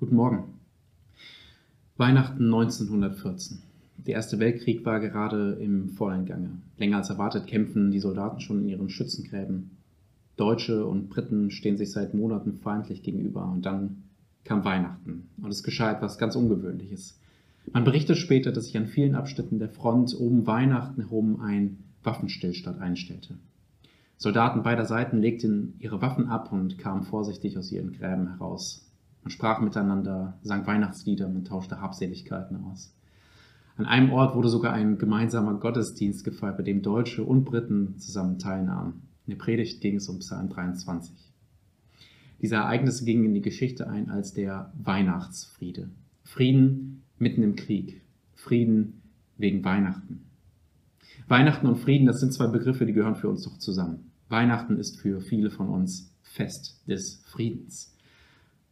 Guten Morgen. Weihnachten 1914. Der Erste Weltkrieg war gerade im vollen Gange. Länger als erwartet kämpfen die Soldaten schon in ihren Schützengräben. Deutsche und Briten stehen sich seit Monaten feindlich gegenüber und dann kam Weihnachten und es geschah etwas ganz Ungewöhnliches. Man berichtet später, dass sich an vielen Abschnitten der Front um Weihnachten herum ein Waffenstillstand einstellte. Soldaten beider Seiten legten ihre Waffen ab und kamen vorsichtig aus ihren Gräben heraus. Man sprach miteinander, sang Weihnachtslieder, man tauschte Habseligkeiten aus. An einem Ort wurde sogar ein gemeinsamer Gottesdienst gefeiert, bei dem Deutsche und Briten zusammen teilnahmen. In der Predigt ging es um Psalm 23. Diese Ereignisse gingen in die Geschichte ein als der Weihnachtsfriede. Frieden mitten im Krieg. Frieden wegen Weihnachten. Weihnachten und Frieden, das sind zwei Begriffe, die gehören für uns doch zusammen. Weihnachten ist für viele von uns Fest des Friedens.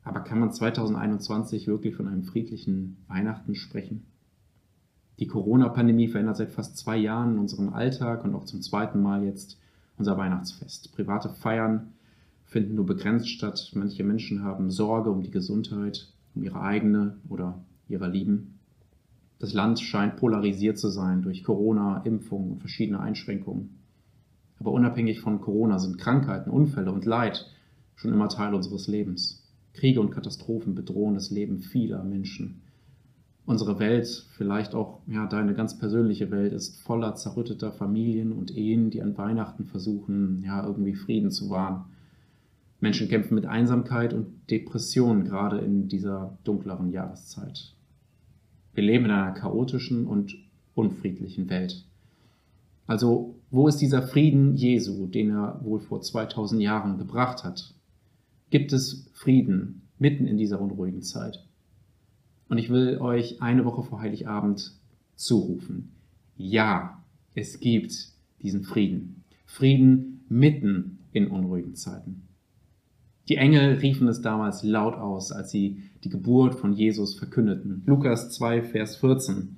Aber kann man 2021 wirklich von einem friedlichen Weihnachten sprechen? Die Corona-Pandemie verändert seit fast zwei Jahren unseren Alltag und auch zum zweiten Mal jetzt unser Weihnachtsfest. Private Feiern finden nur begrenzt statt. Manche Menschen haben Sorge um die Gesundheit, um ihre eigene oder ihrer Lieben. Das Land scheint polarisiert zu sein durch Corona, Impfungen und verschiedene Einschränkungen. Aber unabhängig von Corona sind Krankheiten, Unfälle und Leid schon immer Teil unseres Lebens. Kriege und Katastrophen bedrohen das Leben vieler Menschen. Unsere Welt, vielleicht auch ja, deine ganz persönliche Welt, ist voller zerrütteter Familien und Ehen, die an Weihnachten versuchen, ja, irgendwie Frieden zu wahren. Menschen kämpfen mit Einsamkeit und Depressionen, gerade in dieser dunkleren Jahreszeit. Wir leben in einer chaotischen und unfriedlichen Welt. Also, wo ist dieser Frieden Jesu, den er wohl vor 2000 Jahren gebracht hat? Gibt es Frieden mitten in dieser unruhigen Zeit. Und ich will euch eine Woche vor Heiligabend zurufen. Ja, es gibt diesen Frieden. Frieden mitten in unruhigen Zeiten. Die Engel riefen es damals laut aus, als sie die Geburt von Jesus verkündeten. Lukas 2, Vers 14.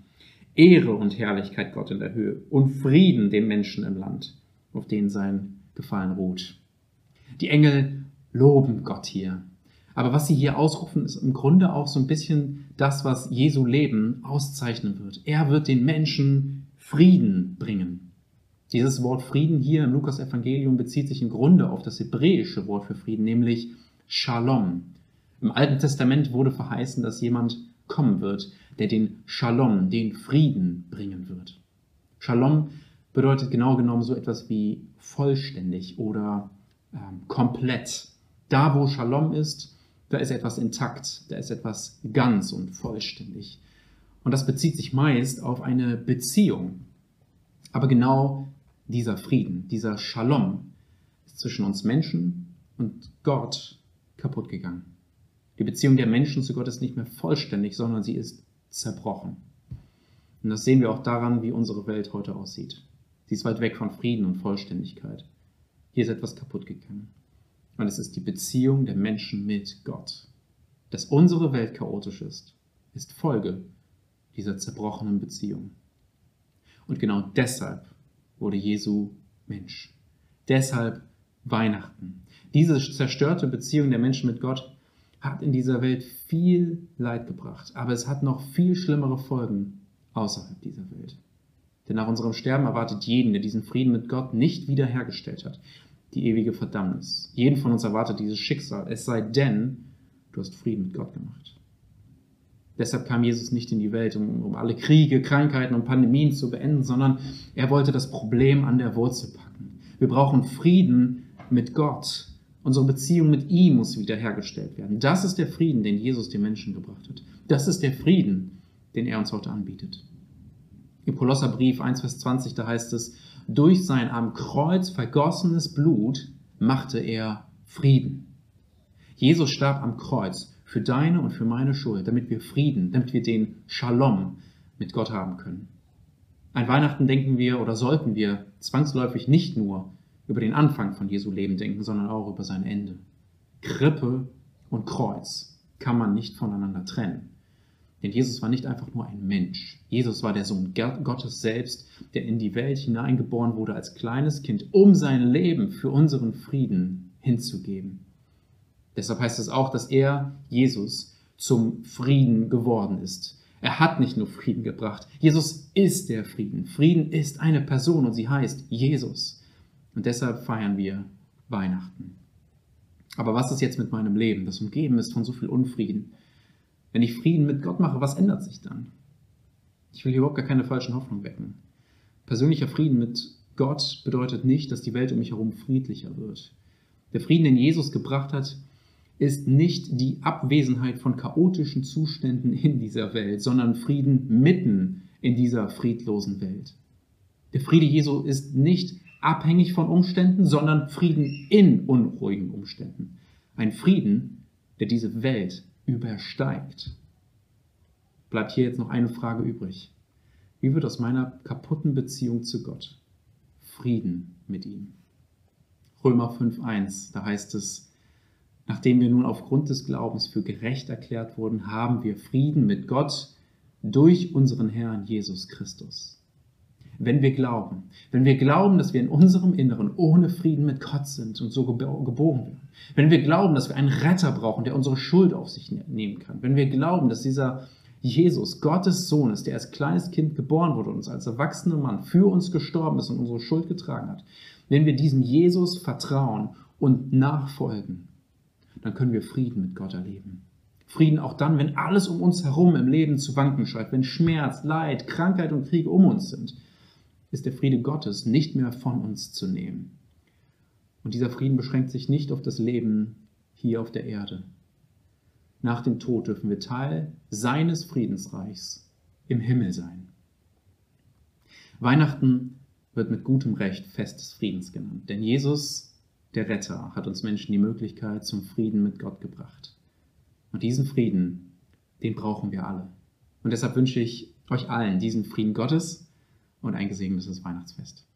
Ehre und Herrlichkeit Gott in der Höhe und Frieden den Menschen im Land, auf denen sein Gefallen ruht. Die Engel loben Gott hier. Aber was sie hier ausrufen, ist im Grunde auch so ein bisschen das, was Jesu Leben auszeichnen wird. Er wird den Menschen Frieden bringen. Dieses Wort Frieden hier im Lukas-Evangelium bezieht sich im Grunde auf das hebräische Wort für Frieden, nämlich Shalom. Im Alten Testament wurde verheißen, dass jemand kommen wird, der den Shalom, den Frieden bringen wird. Shalom bedeutet genau genommen so etwas wie vollständig oder ähm, komplett. Da, wo Shalom ist, da ist etwas intakt, da ist etwas ganz und vollständig. Und das bezieht sich meist auf eine Beziehung. Aber genau dieser Frieden, dieser Shalom ist zwischen uns Menschen und Gott kaputt gegangen. Die Beziehung der Menschen zu Gott ist nicht mehr vollständig, sondern sie ist zerbrochen. Und das sehen wir auch daran, wie unsere Welt heute aussieht. Sie ist weit weg von Frieden und Vollständigkeit. Hier ist etwas kaputt gegangen. Und es ist die Beziehung der Menschen mit Gott. Dass unsere Welt chaotisch ist, ist Folge dieser zerbrochenen Beziehung. Und genau deshalb wurde Jesu Mensch. Deshalb Weihnachten. Diese zerstörte Beziehung der Menschen mit Gott hat in dieser Welt viel Leid gebracht, aber es hat noch viel schlimmere Folgen außerhalb dieser Welt. Denn nach unserem Sterben erwartet jeden, der diesen Frieden mit Gott nicht wiederhergestellt hat, die ewige Verdammnis. Jeden von uns erwartet dieses Schicksal, es sei denn, du hast Frieden mit Gott gemacht. Deshalb kam Jesus nicht in die Welt, um, um alle Kriege, Krankheiten und Pandemien zu beenden, sondern er wollte das Problem an der Wurzel packen. Wir brauchen Frieden mit Gott. Unsere Beziehung mit ihm muss wiederhergestellt werden. Das ist der Frieden, den Jesus den Menschen gebracht hat. Das ist der Frieden, den er uns heute anbietet. Im Kolosserbrief 1, Vers 20, da heißt es, durch sein am Kreuz vergossenes Blut machte er Frieden. Jesus starb am Kreuz für deine und für meine Schuld, damit wir Frieden, damit wir den Shalom mit Gott haben können. An Weihnachten denken wir oder sollten wir zwangsläufig nicht nur über den Anfang von Jesu Leben denken, sondern auch über sein Ende. Krippe und Kreuz kann man nicht voneinander trennen. Denn Jesus war nicht einfach nur ein Mensch. Jesus war der Sohn Gottes selbst, der in die Welt hineingeboren wurde als kleines Kind, um sein Leben für unseren Frieden hinzugeben. Deshalb heißt es auch, dass er, Jesus, zum Frieden geworden ist. Er hat nicht nur Frieden gebracht. Jesus ist der Frieden. Frieden ist eine Person und sie heißt Jesus. Und deshalb feiern wir Weihnachten. Aber was ist jetzt mit meinem Leben, das umgeben ist von so viel Unfrieden? Wenn ich Frieden mit Gott mache, was ändert sich dann? Ich will hier überhaupt gar keine falschen Hoffnungen wecken. Persönlicher Frieden mit Gott bedeutet nicht, dass die Welt um mich herum friedlicher wird. Der Frieden, den Jesus gebracht hat, ist nicht die Abwesenheit von chaotischen Zuständen in dieser Welt, sondern Frieden mitten in dieser friedlosen Welt. Der Friede Jesu ist nicht abhängig von Umständen, sondern Frieden in unruhigen Umständen. Ein Frieden, der diese Welt übersteigt. Bleibt hier jetzt noch eine Frage übrig. Wie wird aus meiner kaputten Beziehung zu Gott Frieden mit ihm? Römer 5.1, da heißt es, Nachdem wir nun aufgrund des Glaubens für gerecht erklärt wurden, haben wir Frieden mit Gott durch unseren Herrn Jesus Christus. Wenn wir glauben, wenn wir glauben, dass wir in unserem Inneren ohne Frieden mit Gott sind und so geboren werden, wenn wir glauben, dass wir einen Retter brauchen, der unsere Schuld auf sich ne-, nehmen kann, wenn wir glauben, dass dieser Jesus, Gottes Sohn ist, der als kleines Kind geboren wurde und uns als erwachsener Mann für uns gestorben ist und unsere Schuld getragen hat, wenn wir diesem Jesus vertrauen und nachfolgen, dann können wir Frieden mit Gott erleben. Frieden auch dann, wenn alles um uns herum im Leben zu wanken scheint, wenn Schmerz, Leid, Krankheit und Krieg um uns sind, ist der Friede Gottes nicht mehr von uns zu nehmen. Und dieser Frieden beschränkt sich nicht auf das Leben hier auf der Erde. Nach dem Tod dürfen wir Teil seines Friedensreichs im Himmel sein. Weihnachten wird mit gutem Recht Fest des Friedens genannt, denn Jesus der Retter hat uns Menschen die Möglichkeit zum Frieden mit Gott gebracht. Und diesen Frieden, den brauchen wir alle. Und deshalb wünsche ich euch allen diesen Frieden Gottes und ein gesegnetes Weihnachtsfest.